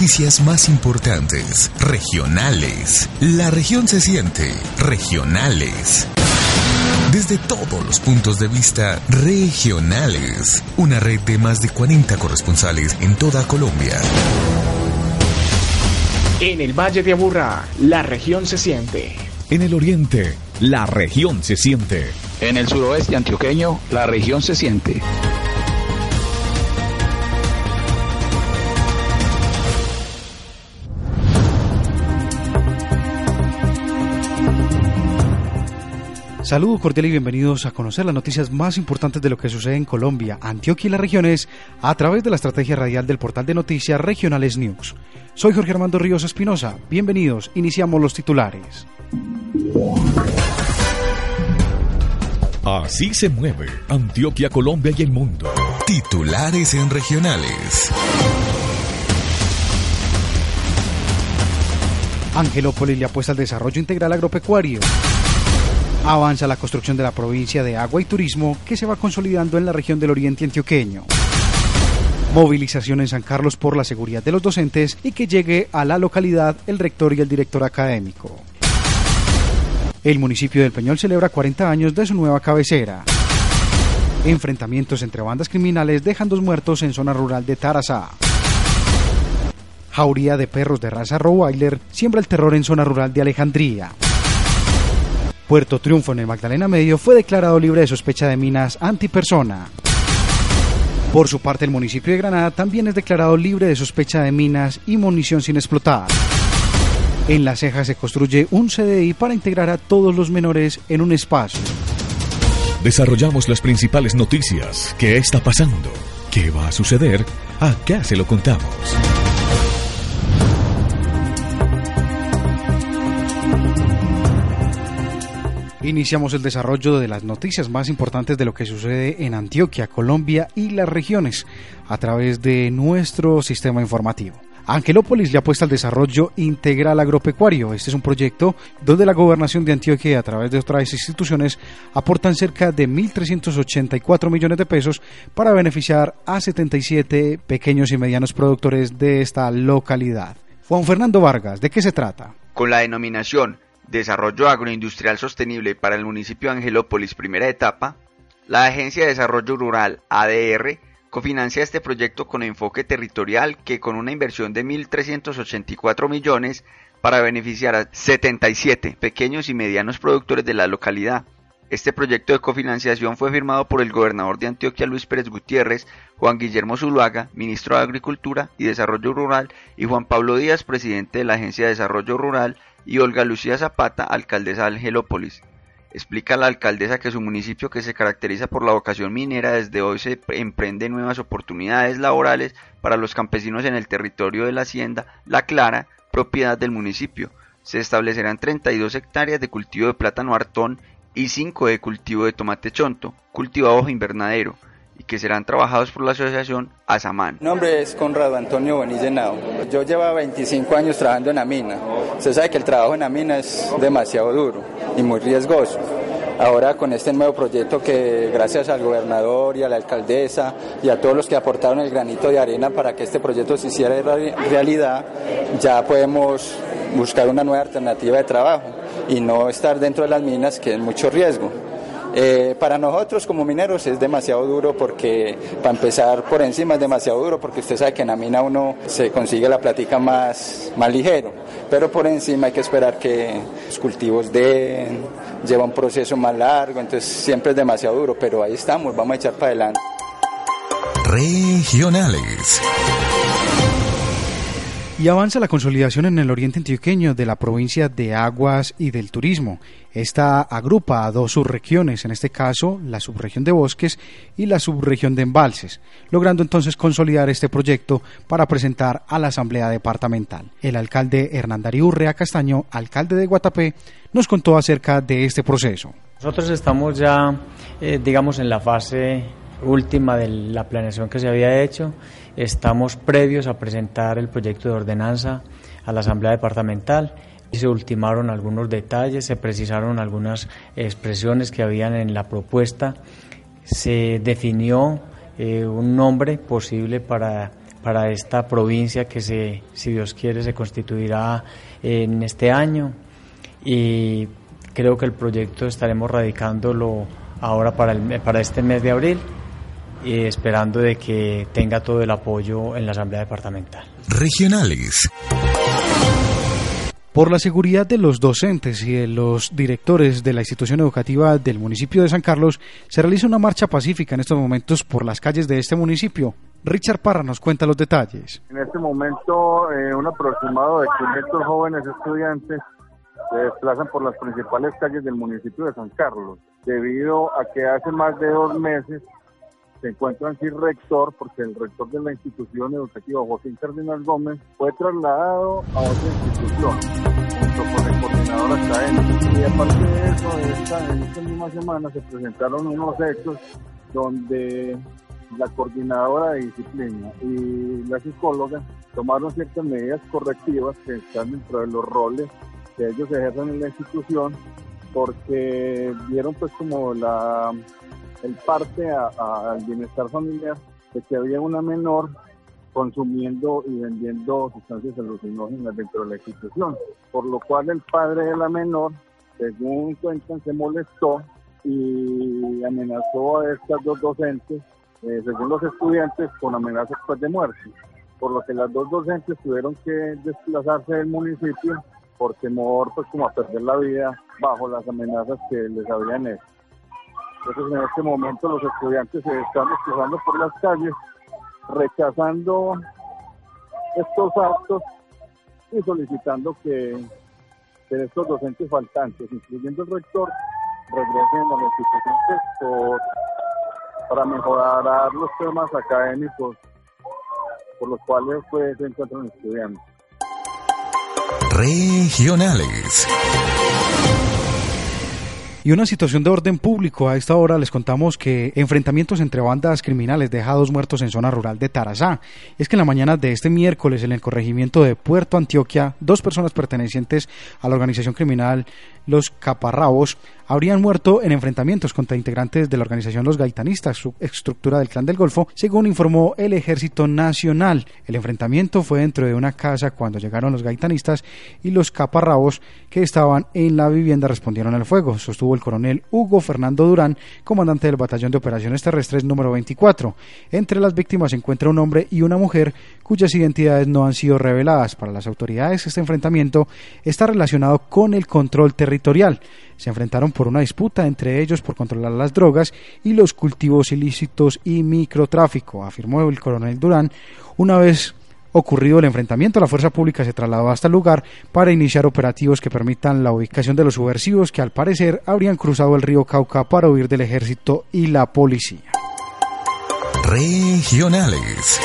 noticias más importantes, regionales. La región se siente, regionales. Desde todos los puntos de vista, regionales. Una red de más de 40 corresponsales en toda Colombia. En el Valle de Aburrá, la región se siente. En el oriente, la región se siente. En el suroeste antioqueño, la región se siente. Saludos cordial y bienvenidos a conocer las noticias más importantes de lo que sucede en Colombia, Antioquia y las regiones a través de la estrategia radial del portal de noticias Regionales News. Soy Jorge Armando Ríos Espinosa. Bienvenidos. Iniciamos los titulares. Así se mueve Antioquia, Colombia y el mundo. Titulares en regionales. Angelópolis le apuesta al desarrollo integral agropecuario. Avanza la construcción de la provincia de agua y turismo que se va consolidando en la región del oriente antioqueño. Movilización en San Carlos por la seguridad de los docentes y que llegue a la localidad el rector y el director académico. El municipio del Peñol celebra 40 años de su nueva cabecera. Enfrentamientos entre bandas criminales dejan dos muertos en zona rural de Tarazá. Jauría de perros de raza Rottweiler siembra el terror en zona rural de Alejandría. Puerto Triunfo en el Magdalena Medio fue declarado libre de sospecha de minas antipersona. Por su parte, el municipio de Granada también es declarado libre de sospecha de minas y munición sin explotar. En La Ceja se construye un CDI para integrar a todos los menores en un espacio. Desarrollamos las principales noticias. ¿Qué está pasando? ¿Qué va a suceder? Acá se lo contamos. Iniciamos el desarrollo de las noticias más importantes de lo que sucede en Antioquia, Colombia y las regiones a través de nuestro sistema informativo. Angelópolis le apuesta al desarrollo integral agropecuario. Este es un proyecto donde la gobernación de Antioquia a través de otras instituciones aportan cerca de 1.384 millones de pesos para beneficiar a 77 pequeños y medianos productores de esta localidad. Juan Fernando Vargas, ¿de qué se trata? Con la denominación Desarrollo Agroindustrial Sostenible para el municipio de Angelópolis, primera etapa, la Agencia de Desarrollo Rural, ADR, cofinancia este proyecto con enfoque territorial que con una inversión de 1.384 millones para beneficiar a 77 pequeños y medianos productores de la localidad. Este proyecto de cofinanciación fue firmado por el gobernador de Antioquia Luis Pérez Gutiérrez, Juan Guillermo Zuluaga, ministro de Agricultura y Desarrollo Rural, y Juan Pablo Díaz, presidente de la Agencia de Desarrollo Rural, y Olga Lucía Zapata, alcaldesa de Angelópolis. Explica la alcaldesa que su municipio, que se caracteriza por la vocación minera, desde hoy se emprende nuevas oportunidades laborales para los campesinos en el territorio de la hacienda La Clara, propiedad del municipio. Se establecerán 32 hectáreas de cultivo de plátano hartón y 5 de cultivo de tomate chonto, cultivado bajo invernadero y que serán trabajados por la asociación Asamán. Mi nombre es Conrado Antonio Boniz Yo llevo 25 años trabajando en la mina. Usted sabe que el trabajo en la mina es demasiado duro y muy riesgoso. Ahora con este nuevo proyecto que gracias al gobernador y a la alcaldesa y a todos los que aportaron el granito de arena para que este proyecto se hiciera realidad, ya podemos buscar una nueva alternativa de trabajo y no estar dentro de las minas que es mucho riesgo. Eh, para nosotros como mineros es demasiado duro porque, para empezar por encima es demasiado duro porque usted sabe que en la mina uno se consigue la platica más, más ligero, pero por encima hay que esperar que los cultivos den, lleva un proceso más largo, entonces siempre es demasiado duro, pero ahí estamos, vamos a echar para adelante. Regionales. Y avanza la consolidación en el oriente antioqueño de la provincia de Aguas y del Turismo. Esta agrupa a dos subregiones, en este caso la subregión de bosques y la subregión de embalses, logrando entonces consolidar este proyecto para presentar a la Asamblea Departamental. El alcalde Hernán Darío Urrea Castaño, alcalde de Guatapé, nos contó acerca de este proceso. Nosotros estamos ya, eh, digamos, en la fase última de la planeación que se había hecho. Estamos previos a presentar el proyecto de ordenanza a la Asamblea Departamental. Se ultimaron algunos detalles, se precisaron algunas expresiones que habían en la propuesta, se definió eh, un nombre posible para, para esta provincia que se, si Dios quiere se constituirá en este año y creo que el proyecto estaremos radicándolo ahora para, el, para este mes de abril y esperando de que tenga todo el apoyo en la Asamblea Departamental. Regionales. Por la seguridad de los docentes y de los directores de la institución educativa del municipio de San Carlos, se realiza una marcha pacífica en estos momentos por las calles de este municipio. Richard Parra nos cuenta los detalles. En este momento, eh, un aproximado de 500 jóvenes estudiantes se desplazan por las principales calles del municipio de San Carlos, debido a que hace más de dos meses se encuentran sin rector porque el rector de la institución educativa, José Cardinal Gómez, fue trasladado a otra institución junto con el coordinador académico. Y aparte de eso, en esta misma semana se presentaron unos hechos donde la coordinadora de disciplina y la psicóloga tomaron ciertas medidas correctivas que están dentro de los roles que ellos ejercen en la institución porque vieron pues como la el parte al bienestar familiar de que había una menor consumiendo y vendiendo sustancias alucinógenas dentro de la institución, por lo cual el padre de la menor, según cuentan, se molestó y amenazó a estas dos docentes, eh, según los estudiantes, con amenazas pues, de muerte, por lo que las dos docentes tuvieron que desplazarse del municipio por temor pues como a perder la vida bajo las amenazas que les habían hecho. Entonces en este momento los estudiantes se están desplazando por las calles, rechazando estos actos y solicitando que, estos docentes faltantes, incluyendo el rector, regresen a institución pues, para mejorar los temas académicos por los cuales pues, se encuentran estudiando. Regionales. Y una situación de orden público. A esta hora les contamos que enfrentamientos entre bandas criminales deja dos muertos en zona rural de Tarazá. Es que en la mañana de este miércoles en el corregimiento de Puerto Antioquia, dos personas pertenecientes a la organización criminal Los Caparrabos habrían muerto en enfrentamientos contra integrantes de la organización Los Gaitanistas, su estructura del Clan del Golfo, según informó el Ejército Nacional. El enfrentamiento fue dentro de una casa cuando llegaron los gaitanistas y los caparrabos que estaban en la vivienda respondieron al fuego, sostuvo el coronel Hugo Fernando Durán, comandante del Batallón de Operaciones Terrestres número 24. Entre las víctimas se encuentra un hombre y una mujer cuyas identidades no han sido reveladas. Para las autoridades este enfrentamiento está relacionado con el control territorial se enfrentaron por una disputa entre ellos por controlar las drogas y los cultivos ilícitos y microtráfico, afirmó el coronel Durán. Una vez ocurrido el enfrentamiento, la fuerza pública se trasladó hasta el lugar para iniciar operativos que permitan la ubicación de los subversivos que al parecer habrían cruzado el río Cauca para huir del ejército y la policía. Regionales.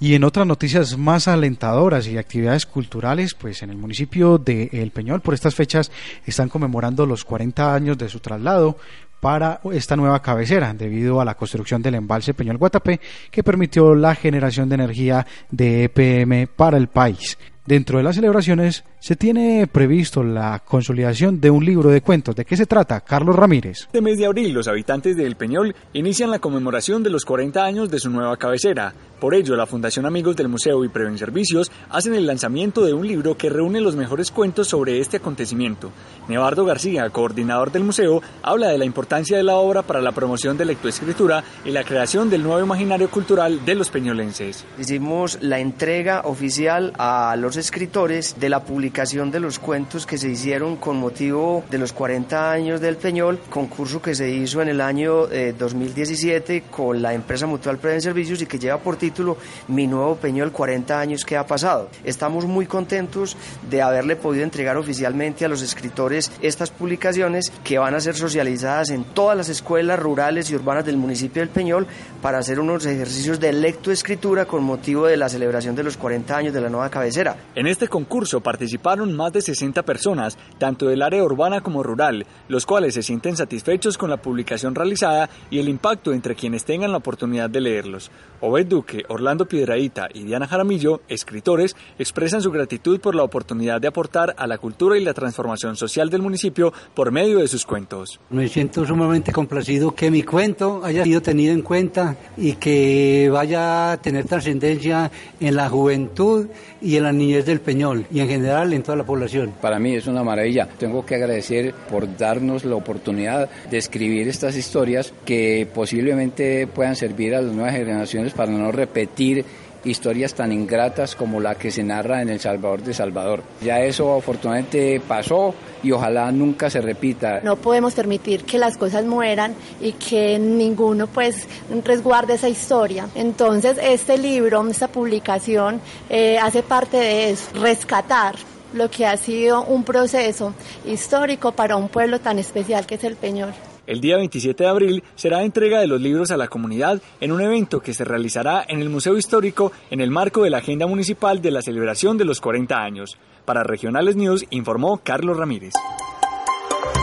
Y en otras noticias más alentadoras y actividades culturales, pues en el municipio de El Peñol por estas fechas están conmemorando los 40 años de su traslado para esta nueva cabecera debido a la construcción del embalse Peñol Guatapé que permitió la generación de energía de EPM para el país. Dentro de las celebraciones se tiene previsto la consolidación de un libro de cuentos. ¿De qué se trata? Carlos Ramírez. Este mes de abril, los habitantes de El Peñol inician la conmemoración de los 40 años de su nueva cabecera. Por ello, la Fundación Amigos del Museo y Preven Servicios hacen el lanzamiento de un libro que reúne los mejores cuentos sobre este acontecimiento. Nevardo García, coordinador del museo, habla de la importancia de la obra para la promoción de lectoescritura y la creación del nuevo imaginario cultural de los peñolenses. Hicimos la entrega oficial a los escritores de la publicación de los cuentos que se hicieron con motivo de los 40 años del Peñol, concurso que se hizo en el año 2017 eh, con la empresa Mutual Preden Servicios y que lleva por título Mi nuevo Peñol 40 años que ha pasado. Estamos muy contentos de haberle podido entregar oficialmente a los escritores estas publicaciones que van a ser socializadas en todas las escuelas rurales y urbanas del municipio del Peñol para hacer unos ejercicios de lectoescritura con motivo de la celebración de los 40 años de la nueva cabecera. En este concurso participaron más de 60 personas, tanto del área urbana como rural, los cuales se sienten satisfechos con la publicación realizada y el impacto entre quienes tengan la oportunidad de leerlos. Obed Duque, Orlando Piedraíta y Diana Jaramillo, escritores, expresan su gratitud por la oportunidad de aportar a la cultura y la transformación social del municipio por medio de sus cuentos. Me siento sumamente complacido que mi cuento haya sido tenido en cuenta y que vaya a tener trascendencia en la juventud y en la niñez del Peñol y en general en toda la población. Para mí es una maravilla. Tengo que agradecer por darnos la oportunidad de escribir estas historias que posiblemente puedan servir a las nuevas generaciones para no repetir historias tan ingratas como la que se narra en El Salvador de Salvador. Ya eso afortunadamente pasó y ojalá nunca se repita. No podemos permitir que las cosas mueran y que ninguno pues resguarde esa historia. Entonces este libro, esta publicación eh, hace parte de eso, rescatar lo que ha sido un proceso histórico para un pueblo tan especial que es el Peñol. El día 27 de abril será entrega de los libros a la comunidad en un evento que se realizará en el Museo Histórico en el marco de la agenda municipal de la celebración de los 40 años. Para Regionales News informó Carlos Ramírez.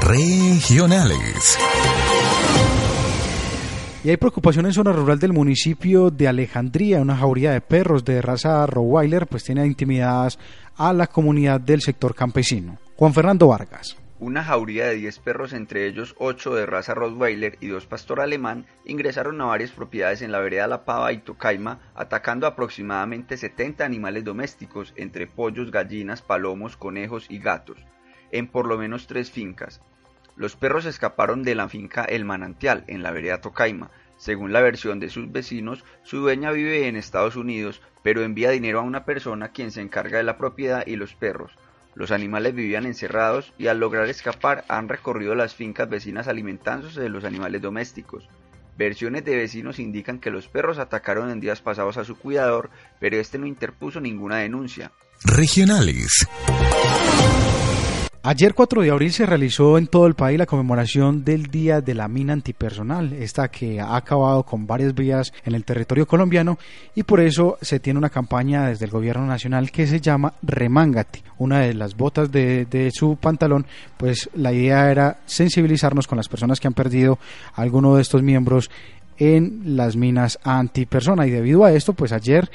Regionales. Y hay preocupación en zona rural del municipio de Alejandría, una jauría de perros de raza Rottweiler, pues tiene intimidadas a la comunidad del sector campesino. Juan Fernando Vargas. Una jauría de 10 perros, entre ellos 8 de raza Rottweiler y 2 pastor alemán, ingresaron a varias propiedades en la vereda La Pava y Tocaima, atacando aproximadamente 70 animales domésticos, entre pollos, gallinas, palomos, conejos y gatos, en por lo menos tres fincas. Los perros escaparon de la finca El Manantial, en la vereda Tocaima. Según la versión de sus vecinos, su dueña vive en Estados Unidos, pero envía dinero a una persona quien se encarga de la propiedad y los perros. Los animales vivían encerrados y al lograr escapar han recorrido las fincas vecinas alimentándose de los animales domésticos. Versiones de vecinos indican que los perros atacaron en días pasados a su cuidador, pero este no interpuso ninguna denuncia. Regionales. Ayer 4 de abril se realizó en todo el país la conmemoración del Día de la Mina Antipersonal, esta que ha acabado con varias vías en el territorio colombiano y por eso se tiene una campaña desde el gobierno nacional que se llama Remángate. Una de las botas de, de su pantalón, pues la idea era sensibilizarnos con las personas que han perdido alguno de estos miembros en las minas antipersona y debido a esto pues ayer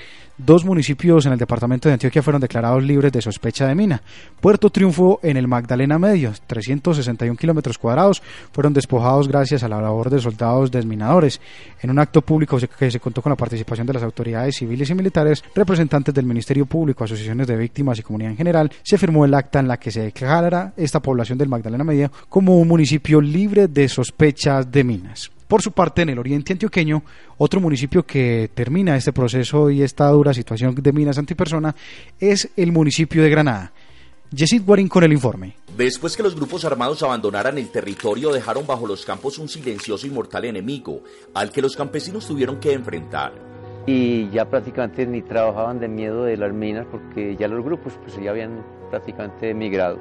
dos municipios en el departamento de Antioquia fueron declarados libres de sospecha de mina. Puerto Triunfo en el Magdalena Medio, 361 kilómetros cuadrados, fueron despojados gracias a la labor de soldados desminadores. En un acto público que se contó con la participación de las autoridades civiles y militares, representantes del Ministerio Público, asociaciones de víctimas y comunidad en general, se firmó el acta en la que se declara esta población del Magdalena Medio como un municipio libre de sospechas de minas. Por su parte, en el oriente antioqueño, otro municipio que termina este proceso y esta dura situación de minas antipersona es el municipio de Granada. Yesid Guarín con el informe. Después que los grupos armados abandonaran el territorio, dejaron bajo los campos un silencioso y mortal enemigo al que los campesinos tuvieron que enfrentar. Y ya prácticamente ni trabajaban de miedo de las minas porque ya los grupos pues ya habían prácticamente emigrado.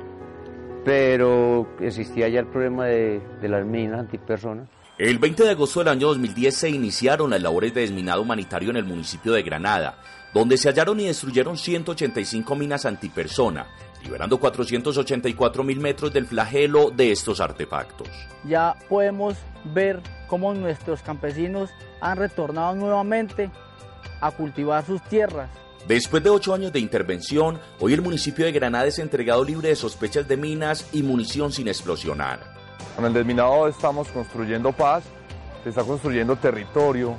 Pero existía ya el problema de, de las minas antipersonas el 20 de agosto del año 2010 se iniciaron las labores de desminado humanitario en el municipio de Granada, donde se hallaron y destruyeron 185 minas antipersona, liberando 484 mil metros del flagelo de estos artefactos. Ya podemos ver cómo nuestros campesinos han retornado nuevamente a cultivar sus tierras. Después de ocho años de intervención, hoy el municipio de Granada es entregado libre de sospechas de minas y munición sin explosionar. Con el desminado estamos construyendo paz, se está construyendo territorio,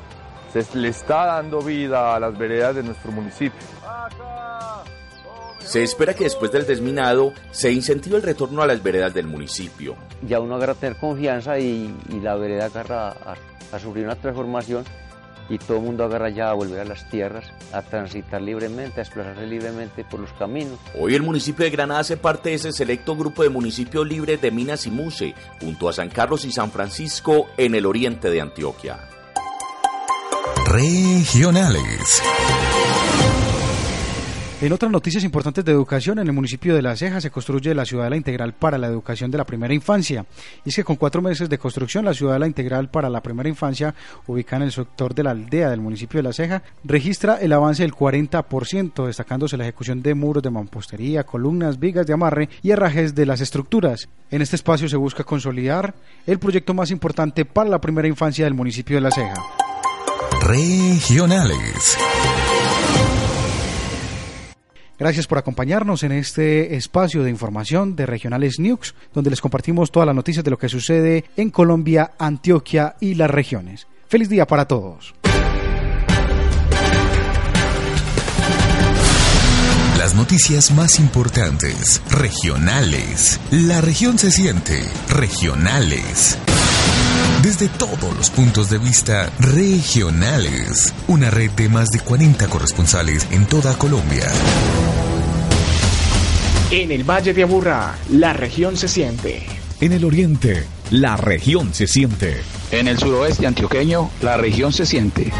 se le está dando vida a las veredas de nuestro municipio. Se espera que después del desminado se incentive el retorno a las veredas del municipio. Ya uno agarra a tener confianza y, la vereda agarra a, a, sufrir una transformación y todo el mundo agarra ya a volver a las tierras, a transitar libremente, a desplazarse libremente por los caminos. Hoy el municipio de Granada hace parte de ese selecto grupo de municipios libres de Minas y Muse, junto a San Carlos y San Francisco en el oriente de Antioquia. Regionales. En otras noticias importantes de educación, en el municipio de La Ceja se construye la Ciudadela Integral para la Educación de la Primera Infancia. Y es que con cuatro meses de construcción, la Ciudadela Integral para la Primera Infancia, ubicada en el sector de la aldea del municipio de La Ceja, registra el avance del 40%, destacándose la ejecución de muros de mampostería, columnas, vigas de amarre y herrajes de las estructuras. En este espacio se busca consolidar el proyecto más importante para la primera infancia del municipio de La Ceja. Regionales. Gracias por acompañarnos en este espacio de información de Regionales News, donde les compartimos todas las noticias de lo que sucede en Colombia, Antioquia y las regiones. Feliz día para todos. Las noticias más importantes, regionales. La región se siente, regionales. Desde todos los puntos de vista, regionales. Una red de más de 40 corresponsales en toda Colombia. En el Valle de Aburrá, la región se siente. En el oriente, la región se siente. En el suroeste antioqueño, la región se siente.